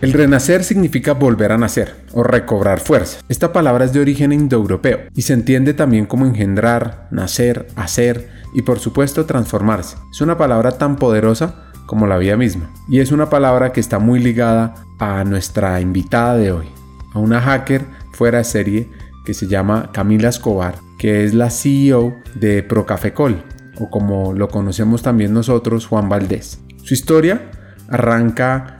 El renacer significa volver a nacer o recobrar fuerza. Esta palabra es de origen indoeuropeo y se entiende también como engendrar, nacer, hacer y por supuesto transformarse. Es una palabra tan poderosa como la vida misma y es una palabra que está muy ligada a nuestra invitada de hoy, a una hacker fuera de serie que se llama Camila Escobar, que es la CEO de Procafecol o como lo conocemos también nosotros, Juan Valdés. Su historia arranca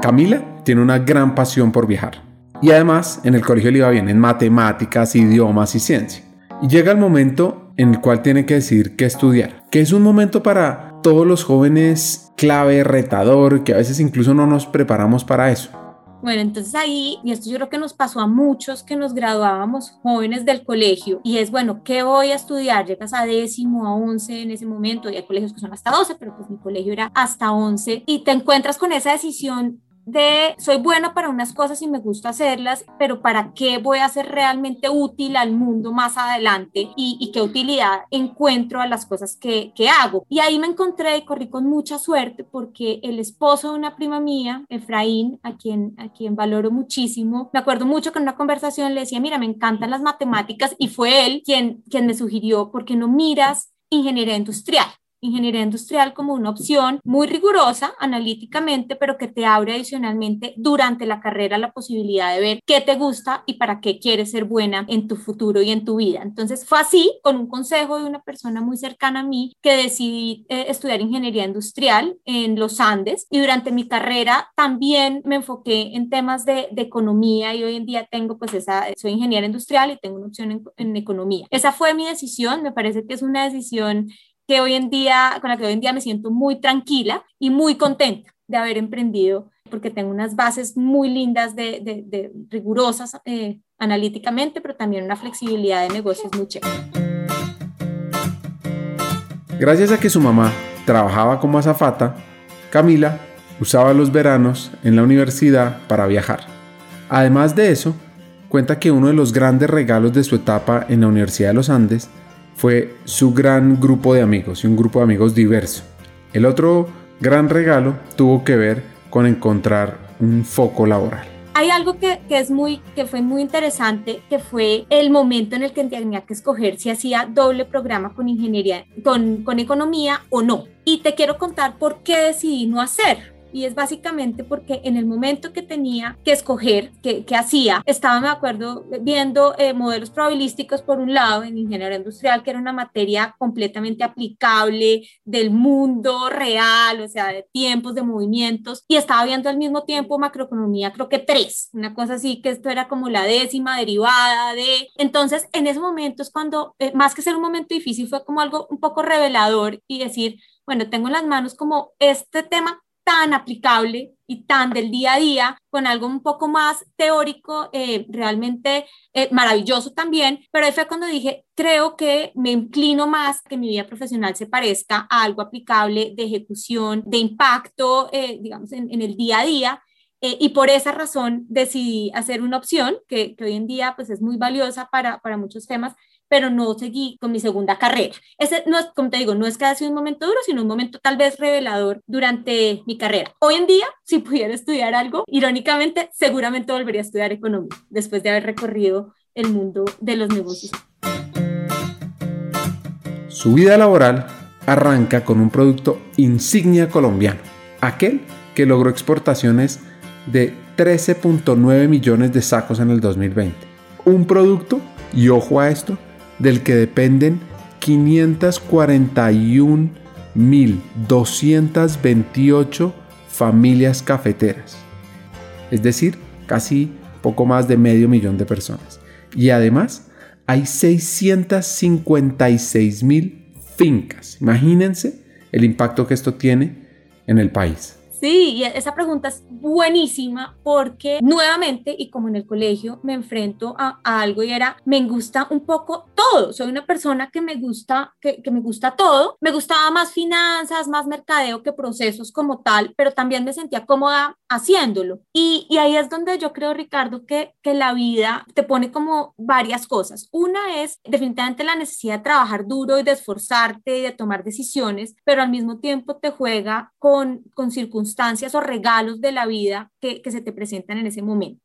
Camila tiene una gran pasión por viajar. Y además, en el colegio le iba bien en matemáticas, idiomas y ciencia. Y llega el momento en el cual tiene que decidir qué estudiar, que es un momento para todos los jóvenes clave, retador, que a veces incluso no nos preparamos para eso. Bueno, entonces ahí, y esto yo creo que nos pasó a muchos que nos graduábamos jóvenes del colegio, y es, bueno, ¿qué voy a estudiar? Llegas a décimo, a once en ese momento, y hay colegios que son hasta doce, pero pues mi colegio era hasta once, y te encuentras con esa decisión de soy bueno para unas cosas y me gusta hacerlas, pero ¿para qué voy a ser realmente útil al mundo más adelante y, qué utilidad encuentro a las cosas que, que, hago? Y ahí me encontré y corrí con mucha suerte porque el esposo de una prima mía, Efraín, a quien, a quien valoro muchísimo, me acuerdo mucho que en una conversación le decía, mira, me encantan las matemáticas y fue él quien, quien me sugirió, ¿por qué no miras ingeniería industrial? Ingeniería industrial como una opción muy rigurosa analíticamente, pero que te abre adicionalmente durante la carrera la posibilidad de ver qué te gusta y para qué quieres ser buena en tu futuro y en tu vida. Entonces fue así, con un consejo de una persona muy cercana a mí, que decidí eh, estudiar ingeniería industrial en los Andes y durante mi carrera también me enfoqué en temas de, economía y hoy en día tengo pues esa, soy ingeniera industrial y tengo una opción en, en economía. Esa fue mi decisión, me parece que es una decisión que hoy en día, con la que hoy en día me siento muy tranquila y muy contenta de haber emprendido, porque tengo unas bases muy lindas, de, rigurosas eh, analíticamente, pero también una flexibilidad de negocios muy chévere. Gracias a que su mamá trabajaba como azafata, Camila usaba los veranos en la universidad para viajar. Además de eso, cuenta que uno de los grandes regalos de su etapa en la Universidad de los Andes fue su gran grupo de amigos y un grupo de amigos diverso. El otro gran regalo tuvo que ver con encontrar un foco laboral. Hay algo que, es muy, que fue muy interesante, que fue el momento en el que tenía que escoger si hacía doble programa con ingeniería, con, con economía o no. Y te quiero contar por qué decidí no hacer y es básicamente porque en el momento que tenía que escoger qué, hacía, estaba, me acuerdo, viendo eh, modelos probabilísticos por un lado en ingeniería industrial, que era una materia completamente aplicable del mundo real, o sea, de tiempos, de movimientos, y estaba viendo al mismo tiempo macroeconomía, creo que tres, una cosa así, que esto era como la décima derivada de... Entonces, en ese momento es cuando, eh, más que ser un momento difícil, fue como algo un poco revelador y decir, bueno, tengo en las manos como este tema tan aplicable y tan del día a día, con algo un poco más teórico, eh, realmente eh, maravilloso también, pero ahí fue cuando dije, creo que me inclino más que mi vida profesional se parezca a algo aplicable de ejecución, de impacto, eh, digamos, en, el día a día. y por esa razón decidí hacer una opción que, que, hoy en día pues es muy valiosa para, para muchos temas, pero no seguí con mi segunda carrera. Ese no es, como te digo, no es que haya sido un momento duro, sino un momento tal vez revelador durante mi carrera. Hoy en día, si pudiera estudiar algo, irónicamente, seguramente volvería a estudiar economía, después de haber recorrido el mundo de los negocios. Su vida laboral arranca con un producto insignia colombiano, aquel que logró exportaciones de 13.9 millones de sacos en el 2020. Un producto, y ojo a esto, del que dependen 541.228 familias cafeteras, es decir, casi poco más de medio millón de personas. Y además hay 656.000 fincas. Imagínense el impacto que esto tiene en el país. Sí, y esa pregunta es buenísima porque nuevamente, y como en el colegio, me enfrento a, algo y era, me gusta un poco todo. Soy una persona que me gusta, que, me gusta todo. Me gustaba más finanzas, más mercadeo que procesos como tal, pero también me sentía cómoda haciéndolo. Y, y ahí es donde yo creo, Ricardo, que, que la vida te pone como varias cosas. Una es definitivamente la necesidad de trabajar duro y de esforzarte y de tomar decisiones, pero al mismo tiempo te juega con, con circunstancias o regalos de la vida que, se te presentan en ese momento.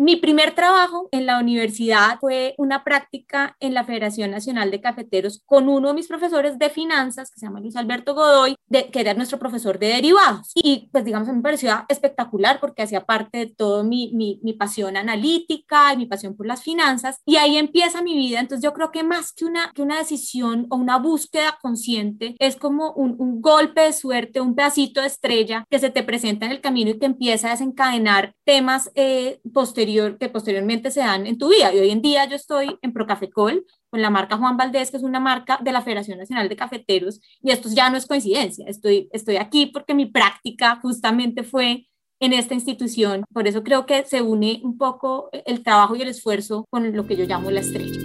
Mi primer trabajo en la universidad fue una práctica en la Federación Nacional de Cafeteros con uno de mis profesores de finanzas, que se llama Luis Alberto Godoy, de, que era nuestro profesor de derivados. Y pues digamos, me pareció espectacular porque hacía parte de todo mi, mi, mi pasión analítica y mi pasión por las finanzas. Y ahí empieza mi vida. Entonces yo creo que más que una, que una decisión o una búsqueda consciente, es como un, un golpe de suerte, un pedacito de estrella que se te presenta en el camino y que empieza a desencadenar temas eh, posteriores que posteriormente se dan en tu vida. Y hoy en día yo estoy en Procafecol con la marca Juan Valdés, que es una marca de la Federación Nacional de Cafeteros, y esto ya no es coincidencia, estoy, estoy aquí porque mi práctica justamente fue en esta institución, por eso creo que se une un poco el trabajo y el esfuerzo con lo que yo llamo la estrella.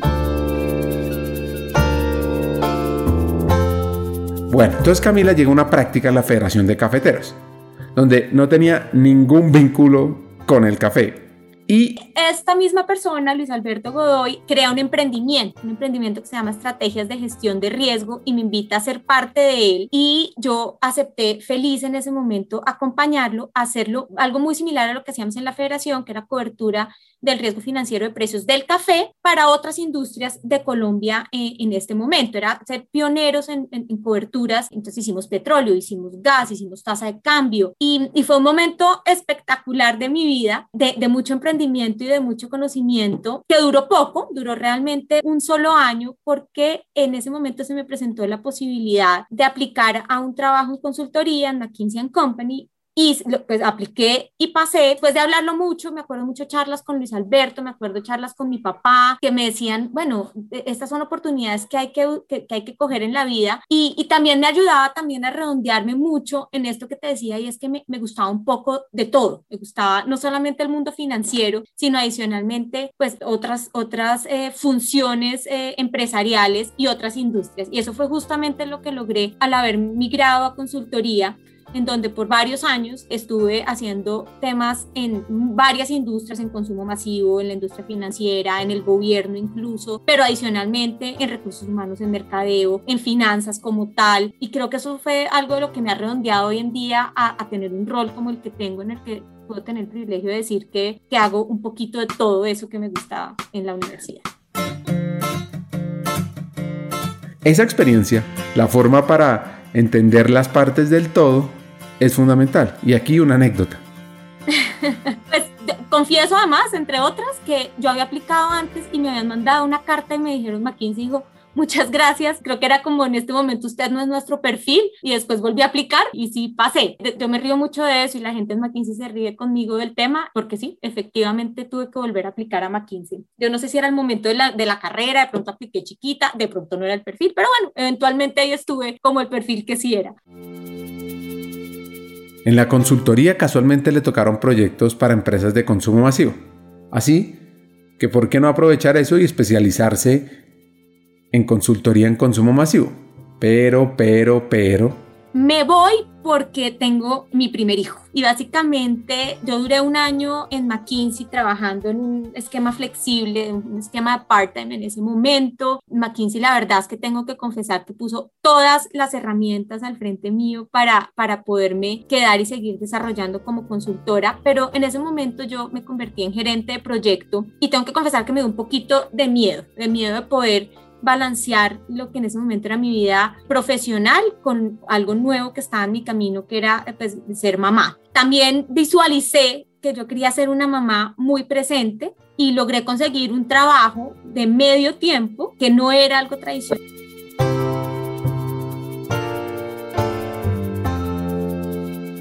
Bueno, entonces Camila llegó a una práctica en la Federación de Cafeteros, donde no tenía ningún vínculo con el café, y esta misma persona, Luis Alberto Godoy, crea un emprendimiento, un emprendimiento que se llama Estrategias de Gestión de Riesgo y me invita a ser parte de él. Y yo acepté feliz en ese momento acompañarlo, hacerlo algo muy similar a lo que hacíamos en la federación, que era cobertura del riesgo financiero de precios del café para otras industrias de Colombia eh, en este momento. Era ser pioneros en, coberturas. Entonces hicimos petróleo, hicimos gas, hicimos tasa de cambio y, fue un momento espectacular de mi vida, de, de mucho emprendimiento y de mucho conocimiento, que duró poco, duró realmente un solo año, porque en ese momento se me presentó la posibilidad de aplicar a un trabajo en consultoría en McKinsey Company y pues apliqué y pasé, después de hablarlo mucho, me acuerdo mucho charlas con Luis Alberto, me acuerdo charlas con mi papá, que me decían, bueno, e, estas son oportunidades que hay que, que, hay que coger en la vida y, y, también me ayudaba también a redondearme mucho en esto que te decía y es que me, me gustaba un poco de todo, me gustaba no solamente el mundo financiero, sino adicionalmente pues otras, otras eh, funciones eh, empresariales y otras industrias y eso fue justamente lo que logré al haber migrado a consultoría en donde por varios años estuve haciendo temas en varias industrias, en consumo masivo, en la industria financiera, en el gobierno incluso, pero adicionalmente en recursos humanos, en mercadeo, en finanzas como tal. Y creo que eso fue algo de lo que me ha redondeado hoy en día a, tener un rol como el que tengo en el que puedo tener el privilegio de decir que, que hago un poquito de todo eso que me gustaba en la universidad. Esa experiencia, la forma para entender las partes del todo, es fundamental. Y aquí una anécdota. pues confieso además, entre otras, que yo había aplicado antes y me habían mandado una carta y me dijeron, McKinsey dijo, muchas gracias, creo que era como en este momento usted no es nuestro perfil y después volví a aplicar y sí pasé. Yo me río mucho de eso y la gente en McKinsey se ríe conmigo del tema porque sí, efectivamente tuve que volver a aplicar a McKinsey. Yo no sé si era el momento de la, de la carrera, de pronto apliqué chiquita, de pronto no era el perfil, pero bueno, eventualmente ahí estuve como el perfil que sí era. En la consultoría casualmente le tocaron proyectos para empresas de consumo masivo. Así que, ¿por qué no aprovechar eso y especializarse en consultoría en consumo masivo? Pero, pero, pero, me voy porque tengo mi primer hijo. Y básicamente yo duré un año en McKinsey trabajando en un esquema flexible, un esquema de part-time en ese momento. McKinsey la verdad es que tengo que confesar que puso todas las herramientas al frente mío para, para poderme quedar y seguir desarrollando como consultora, pero en ese momento yo me convertí en gerente de proyecto y tengo que confesar que me dio un poquito de miedo, de miedo de poder balancear lo que en ese momento era mi vida profesional con algo nuevo que estaba en mi camino, que era pues, ser mamá. También visualicé que yo quería ser una mamá muy presente y logré conseguir un trabajo de medio tiempo que no era algo tradicional.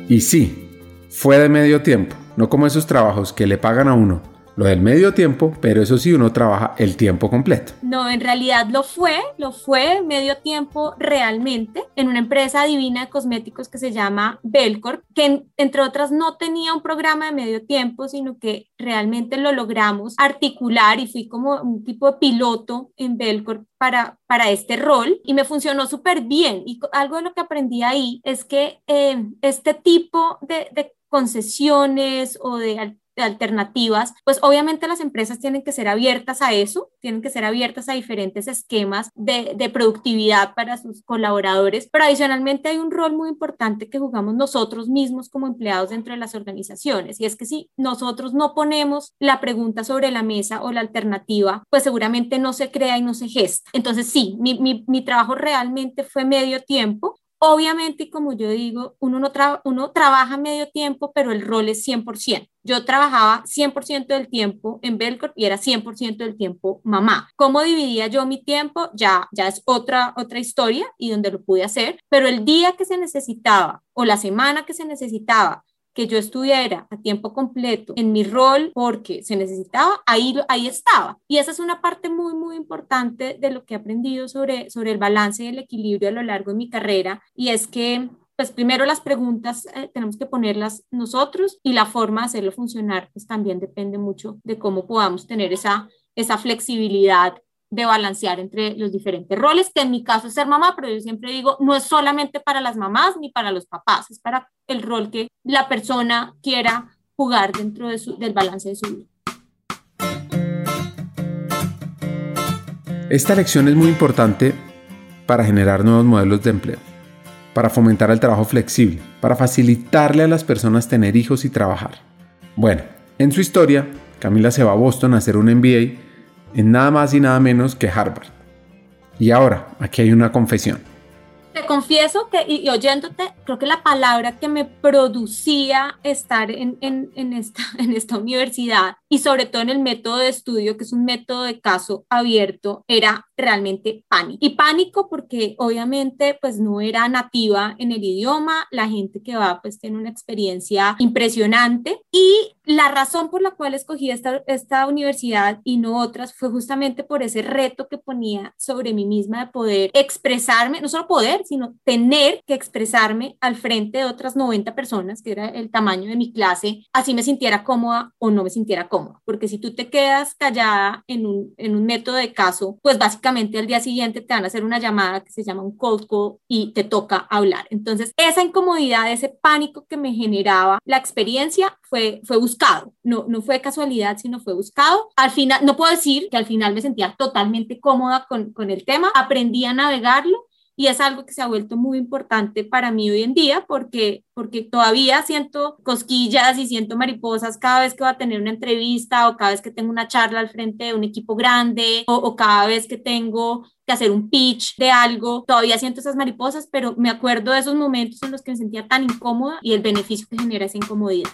Y sí, fue de medio tiempo, no como esos trabajos que le pagan a uno lo del medio tiempo, pero eso sí uno trabaja el tiempo completo. No, en realidad lo fue, lo fue medio tiempo realmente en una empresa divina de cosméticos que se llama Belcor, que entre otras no tenía un programa de medio tiempo, sino que realmente lo logramos articular y fui como un tipo de piloto en Belcor para, para este rol y me funcionó súper bien. Y algo de lo que aprendí ahí es que eh, este tipo de, de concesiones o de alternativas, pues obviamente las empresas tienen que ser abiertas a eso, tienen que ser abiertas a diferentes esquemas de, de, productividad para sus colaboradores, pero adicionalmente hay un rol muy importante que jugamos nosotros mismos como empleados dentro de las organizaciones, y es que si nosotros no ponemos la pregunta sobre la mesa o la alternativa, pues seguramente no se crea y no se gesta. Entonces sí, mi trabajo realmente fue medio tiempo, Obviamente, como yo digo, uno, no uno trabaja medio tiempo, pero el rol es 100%. Yo trabajaba 100% del tiempo en Belcorp y era 100% del tiempo mamá. ¿Cómo dividía yo mi tiempo? Ya, ya es otra, otra historia y donde lo pude hacer, pero el día que se necesitaba o la semana que se necesitaba que yo estuviera a tiempo completo en mi rol porque se necesitaba, ahí, ahí estaba. Y esa es una parte muy, muy importante de lo que he aprendido sobre, sobre el balance y el equilibrio a lo largo de mi carrera. Y es que pues primero las preguntas eh, tenemos que ponerlas nosotros y la forma de hacerlo funcionar pues también depende mucho de cómo podamos tener esa, esa flexibilidad de balancear entre los diferentes roles, que en mi caso es ser mamá, pero yo siempre digo, no es solamente para las mamás ni para los papás, es para el rol que la persona quiera jugar dentro del balance de su vida. Esta lección es muy importante para generar nuevos modelos de empleo, para fomentar el trabajo flexible, para facilitarle a las personas tener hijos y trabajar. Bueno, en su historia, Camila se va a Boston a hacer un MBA en nada más y nada menos que Harvard. Y ahora, aquí hay una confesión. Te confieso que, y, oyéndote, creo que la palabra que me producía estar en, en, esta, en esta universidad y sobre todo en el método de estudio, que es un método de caso abierto, era realmente pánico. Y pánico porque obviamente pues no era nativa en el idioma, la gente que va pues tiene una experiencia impresionante y la razón por la cual escogí esta, esta universidad y no otras fue justamente por ese reto que ponía sobre mí misma de poder expresarme, no solo poder, sino tener que expresarme al frente de otras 90 personas, que era el tamaño de mi clase, así me sintiera cómoda o no me sintiera cómoda. Porque si tú te quedas callada en un, en un método de caso, pues básicamente al día siguiente te van a hacer una llamada que se llama un cold call y te toca hablar. Entonces, esa incomodidad, ese pánico que me generaba la experiencia fue, fue buscado, no, no fue casualidad, sino fue buscado. Al final, no puedo decir que al final me sentía totalmente cómoda con, con el tema, aprendí a navegarlo y es algo que se ha vuelto muy importante para mí hoy en día porque, porque todavía siento cosquillas y siento mariposas cada vez que voy a tener una entrevista o cada vez que tengo una charla al frente de un equipo grande o, o cada vez que tengo que hacer un pitch de algo, todavía siento esas mariposas, pero me acuerdo de esos momentos en los que me sentía tan incómoda y el beneficio que genera esa incomodidad.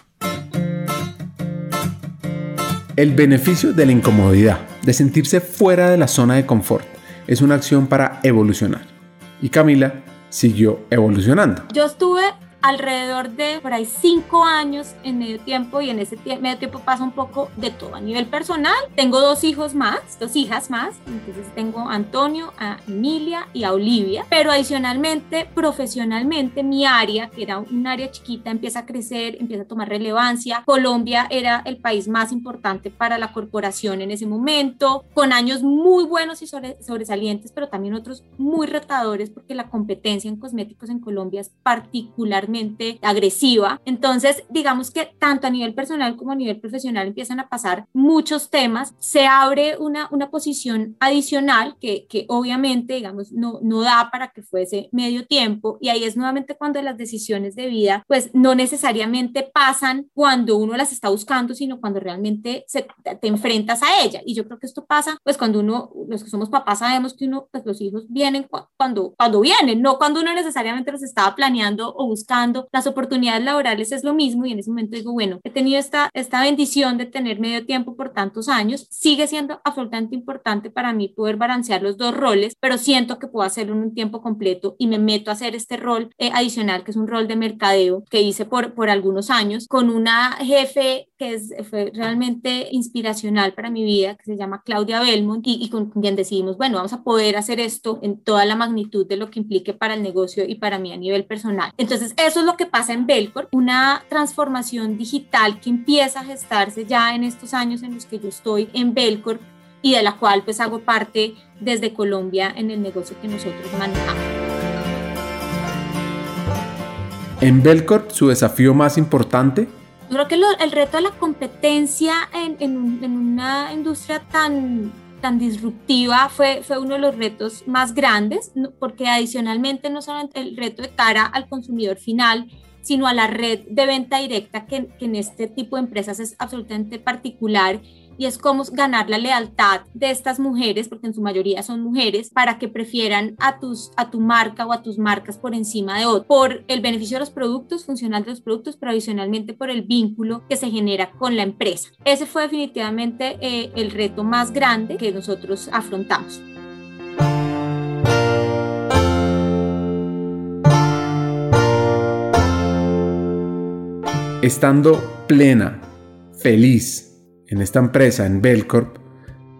El beneficio de la incomodidad, de sentirse fuera de la zona de confort, es una acción para evolucionar. Y Camila siguió evolucionando. Yo estuve alrededor de por ahí cinco años en medio tiempo y en ese medio tiempo pasa un poco de todo. A nivel personal, tengo dos hijos más, dos hijas más, entonces tengo a Antonio, a Emilia y a Olivia, pero adicionalmente, profesionalmente, mi área, que era un área chiquita, empieza a crecer, empieza a tomar relevancia. Colombia era el país más importante para la corporación en ese momento, con años muy buenos y sobresalientes, pero también otros muy retadores porque la competencia en cosméticos en Colombia es particularmente agresiva. Entonces, digamos que tanto a nivel personal como a nivel profesional empiezan a pasar muchos temas. Se abre una, una posición adicional que, que obviamente, digamos, no, no da para que fuese medio tiempo. Y ahí es nuevamente cuando las decisiones de vida, pues no necesariamente pasan cuando uno las está buscando, sino cuando realmente se, te enfrentas a ella. Y yo creo que esto pasa, pues cuando uno, los que somos papás sabemos que uno, pues los hijos vienen cuando, cuando vienen, no cuando uno necesariamente los estaba planeando o buscando trabajando, las oportunidades laborales es lo mismo y en ese momento digo, bueno, he tenido esta, esta bendición de tener medio tiempo por tantos años, sigue siendo absolutamente importante para mí poder balancear los dos roles, pero siento que puedo hacerlo en un tiempo completo y me meto a hacer este rol eh, adicional, que es un rol de mercadeo que hice por, por algunos años, con una jefe que es, fue realmente inspiracional para mi vida, que se llama Claudia Belmont, y, y con quien decidimos, bueno, vamos a poder hacer esto en toda la magnitud de lo que implique para el negocio y para mí a nivel personal. Entonces, eso es lo que pasa en Belcor, una transformación digital que empieza a gestarse ya en estos años en los que yo estoy en Belcor y de la cual pues hago parte desde Colombia en el negocio que nosotros manejamos. En Belcorp, su desafío más importante yo creo que el reto de la competencia en, en, en, una industria tan, tan disruptiva fue, fue uno de los retos más grandes, porque adicionalmente no solamente el reto de cara al consumidor final, sino a la red de venta directa que, que en este tipo de empresas es absolutamente particular y es cómo ganar la lealtad de estas mujeres, porque en su mayoría son mujeres, para que prefieran a, tus, a tu marca o a tus marcas por encima de otro, por el beneficio de los productos, funcional de los productos, pero adicionalmente por el vínculo que se genera con la empresa. Ese fue definitivamente eh, el reto más grande que nosotros afrontamos. Estando plena, feliz, en esta empresa, en Belcorp,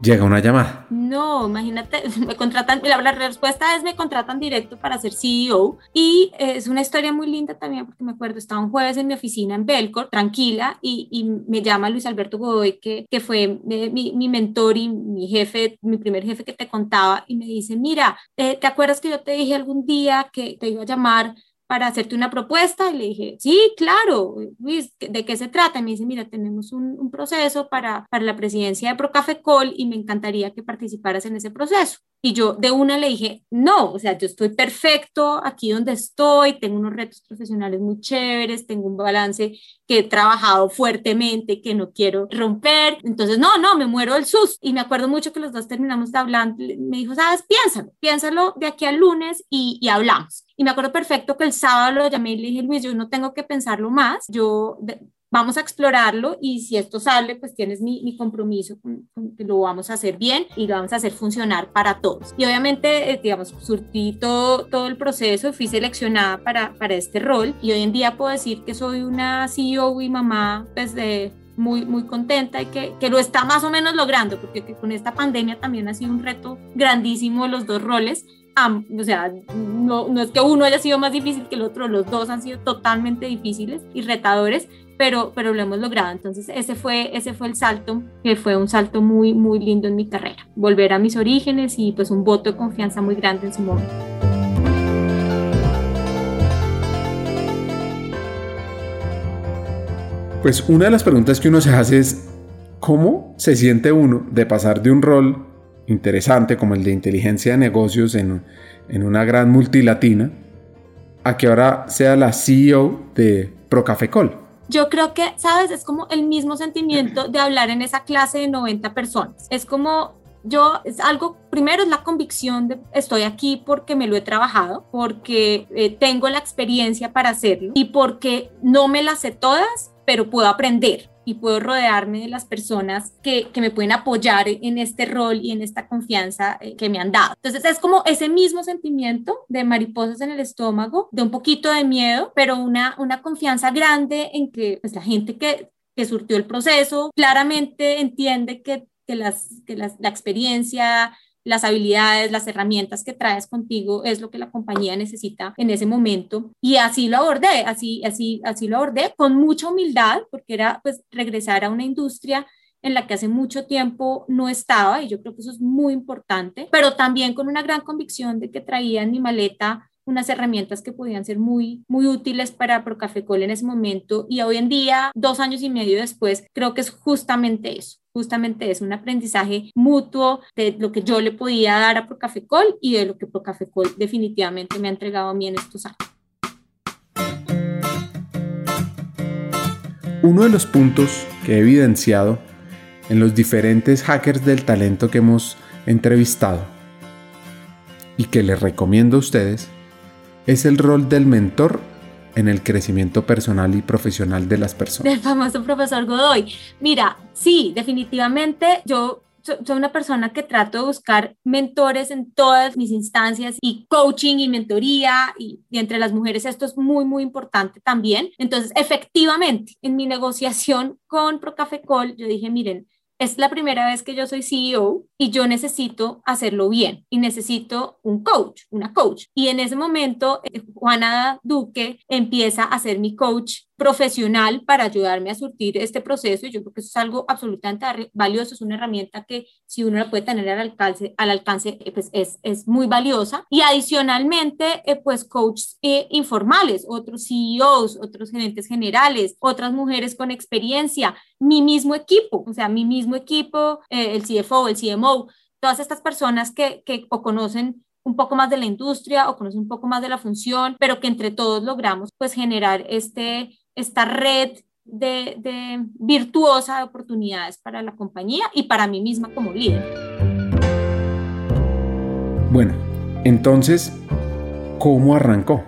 llega una llamada. No, imagínate, me contratan, la, la, respuesta es me contratan directo para ser CEO y es una historia muy linda también porque me acuerdo, estaba un jueves en mi oficina en Belcorp, tranquila, y, y me llama Luis Alberto Godoy, que, que fue eh, mi, mi, mentor y mi jefe, mi primer jefe que te contaba, y me dice, mira, eh, ¿te acuerdas que yo te dije algún día que te iba a llamar? Para hacerte una propuesta y le dije, sí, claro, Luis, ¿de qué se trata? Y me dice, mira, tenemos un, un proceso para, para la presidencia de Procafecol y me encantaría que participaras en ese proceso. Y yo de una le dije, no, o sea, yo estoy perfecto aquí donde estoy, tengo unos retos profesionales muy chéveres, tengo un balance que he trabajado fuertemente, que no quiero romper. Entonces, no, no, me muero del sus. Y me acuerdo mucho que los dos terminamos de hablar. Me dijo, sabes, piénsalo, piénsalo de aquí al lunes y, y hablamos. Y me acuerdo perfecto que el sábado lo llamé y le dije, Luis, yo no tengo que pensarlo más. Yo vamos a explorarlo y si esto sale, pues tienes mi, mi compromiso con, que lo vamos a hacer bien y lo vamos a hacer funcionar para todos. Y obviamente, eh, digamos, surtí todo, todo el proceso, fui seleccionada para, para este rol y hoy en día puedo decir que soy una CEO y mamá pues de muy, muy contenta y que, que, lo está más o menos logrando, porque con esta pandemia también ha sido un reto grandísimo los dos roles. O sea, no, no es que uno haya sido más difícil que el otro, los dos han sido totalmente difíciles y retadores, pero, pero lo hemos logrado. Entonces ese fue, ese fue el salto, que fue un salto muy, muy lindo en mi carrera. Volver a mis orígenes y pues un voto de confianza muy grande en su momento. Pues una de las preguntas que uno se hace es, ¿cómo se siente uno de pasar de un rol interesante como el de inteligencia de negocios en, en una gran multilatina a que ahora sea la CEO de Procafecol? yo creo que, ¿sabes? Es como el mismo sentimiento de hablar en esa clase de 90 personas. Es como yo, es algo, primero es la convicción de estoy aquí porque me lo he trabajado, porque eh, tengo la experiencia para hacerlo y porque no me las sé todas, pero puedo aprender y puedo rodearme de las personas que, que, me pueden apoyar en este rol y en esta confianza eh, que me han dado. Entonces es como ese mismo sentimiento de mariposas en el estómago, de un poquito de miedo, pero una, una confianza grande en que pues, la gente que, que surtió el proceso claramente entiende que, que, las, que las, la experiencia, las habilidades, las herramientas que traes contigo es lo que la compañía necesita en ese momento. Y así lo abordé, así, así, así lo abordé con mucha humildad, porque era pues regresar a una industria en la que hace mucho tiempo no estaba, y yo creo que eso es muy importante, pero también con una gran convicción de que traía en mi maleta unas herramientas que podían ser muy, muy útiles para Procafecol en ese momento y hoy en día, dos años y medio después, creo que es justamente eso, justamente es un aprendizaje mutuo de lo que yo le podía dar a Procafecol y de lo que Procafecol definitivamente me ha entregado a mí en estos años. Uno de los puntos que he evidenciado en los diferentes hackers del talento que hemos entrevistado y que les recomiendo a ustedes es el rol del mentor en el crecimiento personal y profesional de las personas. Del famoso profesor Godoy. Mira, sí, definitivamente yo soy una persona que trato de buscar mentores en todas mis instancias y coaching y mentoría y, y, entre las mujeres esto es muy, muy importante también. Entonces, efectivamente, en mi negociación con Procafecol, yo dije, miren, es la primera vez que yo soy CEO y yo necesito hacerlo bien y necesito un coach, una coach. Y en ese momento, eh, Juana Duque empieza a ser mi coach profesional para ayudarme a surtir este proceso y yo creo que eso es algo absolutamente valioso, es una herramienta que si uno la puede tener al alcance, al alcance eh, pues es, es muy valiosa. Y adicionalmente, eh, pues coaches eh, informales, otros CEOs, otros gerentes generales, otras mujeres con experiencia, mi mismo equipo, o sea, mi mismo equipo, el CFO, el CMO, todas estas personas que, que o conocen un poco más de la industria o conocen un poco más de la función, pero que entre todos logramos pues generar este esta red de, virtuosa de oportunidades para la compañía y para mí misma como líder. Bueno, entonces, ¿cómo arrancó?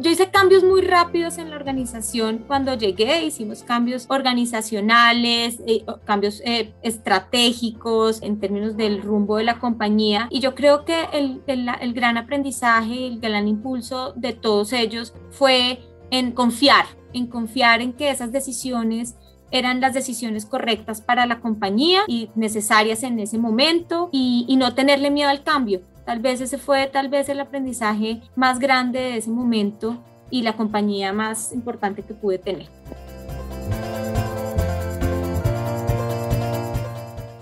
Yo hice cambios muy rápidos en la organización cuando llegué, hicimos cambios organizacionales, eh, cambios eh, estratégicos en términos del rumbo de la compañía y yo creo que el, el gran aprendizaje, el gran impulso de todos ellos fue en confiar, en confiar en que esas decisiones eran las decisiones correctas para la compañía y necesarias en ese momento y, no tenerle miedo al cambio. Tal vez ese fue tal vez el aprendizaje más grande de ese momento y la compañía más importante que pude tener.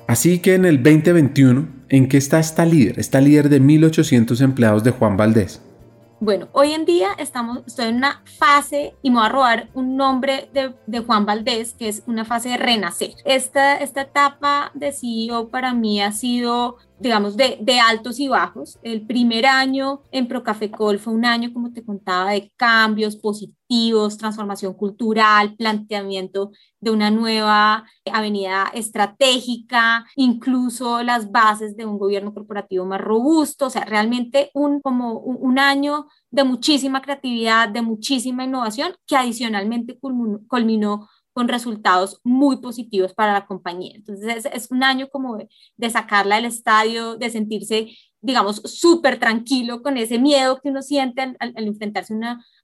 Así que en el 2021, ¿en qué está esta líder? Esta líder de 1.800 empleados de Juan Valdés. Bueno, hoy en día estamos, estoy en una fase, y me voy a robar un nombre de, de, Juan Valdés, que es una fase de renacer. Esta, esta etapa de CEO para mí ha sido digamos, de, de, altos y bajos. El primer año en Procafecol fue un año, como te contaba, de cambios positivos, transformación cultural, planteamiento de una nueva avenida estratégica, incluso las bases de un gobierno corporativo más robusto, o sea, realmente un, como un, año de muchísima creatividad, de muchísima innovación, que adicionalmente culminó, culminó con resultados muy positivos para la compañía. Entonces es, un año como de, sacarla del estadio, de sentirse, digamos, súper tranquilo con ese miedo que uno siente al, enfrentarse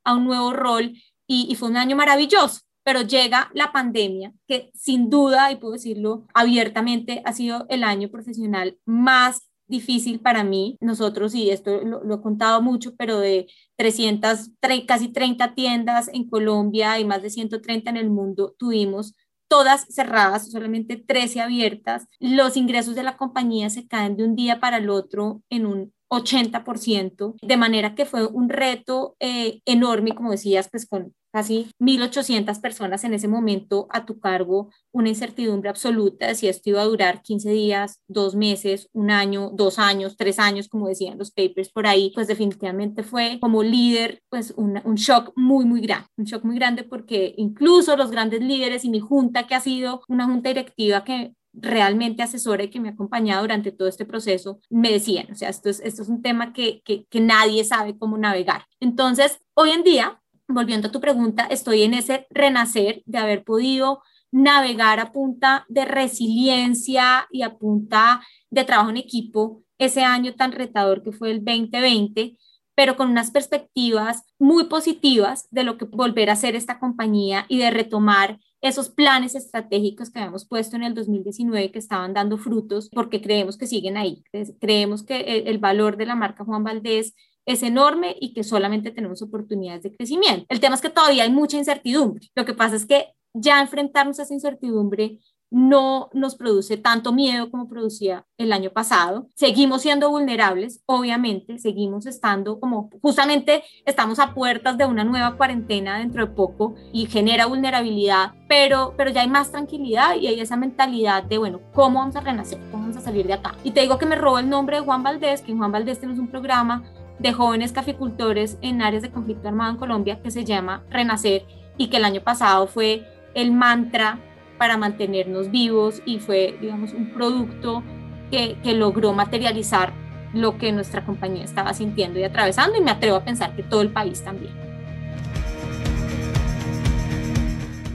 a un nuevo rol y, y fue un año maravilloso. Pero llega la pandemia, que sin duda, y puedo decirlo abiertamente, ha sido el año profesional más difícil para mí. Nosotros, y esto lo, he contado mucho, pero de 300, casi 30 tiendas en Colombia y más de 130 en el mundo, tuvimos todas cerradas, solamente 13 abiertas. Los ingresos de la compañía se caen de un día para el otro en un 80%, de manera que fue un reto eh, enorme, como decías, pues con casi 1.800 personas en ese momento a tu cargo, una incertidumbre absoluta de si esto iba a durar 15 días, dos meses, un año, dos años, tres años, como decían los papers por ahí, pues definitivamente fue como líder, pues un, un shock muy, muy grande, un shock muy grande porque incluso los grandes líderes y mi junta, que ha sido una junta directiva que realmente asesora y que me ha acompañado durante todo este proceso, me decían, o sea, esto es, esto es un tema que, que, nadie sabe cómo navegar. Entonces, hoy en día, volviendo a tu pregunta, estoy en ese renacer de haber podido navegar a punta de resiliencia y a punta de trabajo en equipo ese año tan retador que fue el 2020, pero con unas perspectivas muy positivas de lo que volver a ser esta compañía y de retomar esos planes estratégicos que habíamos puesto en el 2019 que estaban dando frutos porque creemos que siguen ahí. Creemos que el valor de la marca Juan Valdés es enorme y que solamente tenemos oportunidades de crecimiento. El tema es que todavía hay mucha incertidumbre. Lo que pasa es que ya enfrentarnos a esa incertidumbre no nos produce tanto miedo como producía el año pasado. Seguimos siendo vulnerables, obviamente, seguimos estando como justamente estamos a puertas de una nueva cuarentena dentro de poco y genera vulnerabilidad, pero, pero ya hay más tranquilidad y hay esa mentalidad de, bueno, ¿cómo vamos a renacer? ¿Cómo vamos a salir de acá? Y te digo que me robo el nombre de Juan Valdés, que en Juan Valdés tenemos un programa de jóvenes caficultores en áreas de conflicto armado en Colombia que se llama Renacer y que el año pasado fue el mantra para mantenernos vivos y fue, digamos, un producto que, que logró materializar lo que nuestra compañía estaba sintiendo y atravesando y me atrevo a pensar que todo el país también.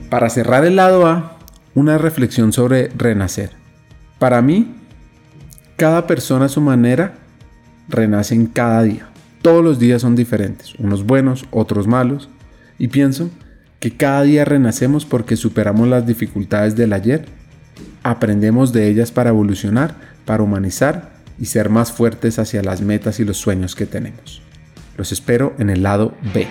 Para cerrar el lado A, una reflexión sobre renacer. Para mí, cada persona a su manera renace en cada día. Todos los días son diferentes, unos buenos, otros malos, y pienso que cada día renacemos porque superamos las dificultades del ayer, aprendemos de ellas para evolucionar, para humanizar y ser más fuertes hacia las metas y los sueños que tenemos. Los espero en el lado B.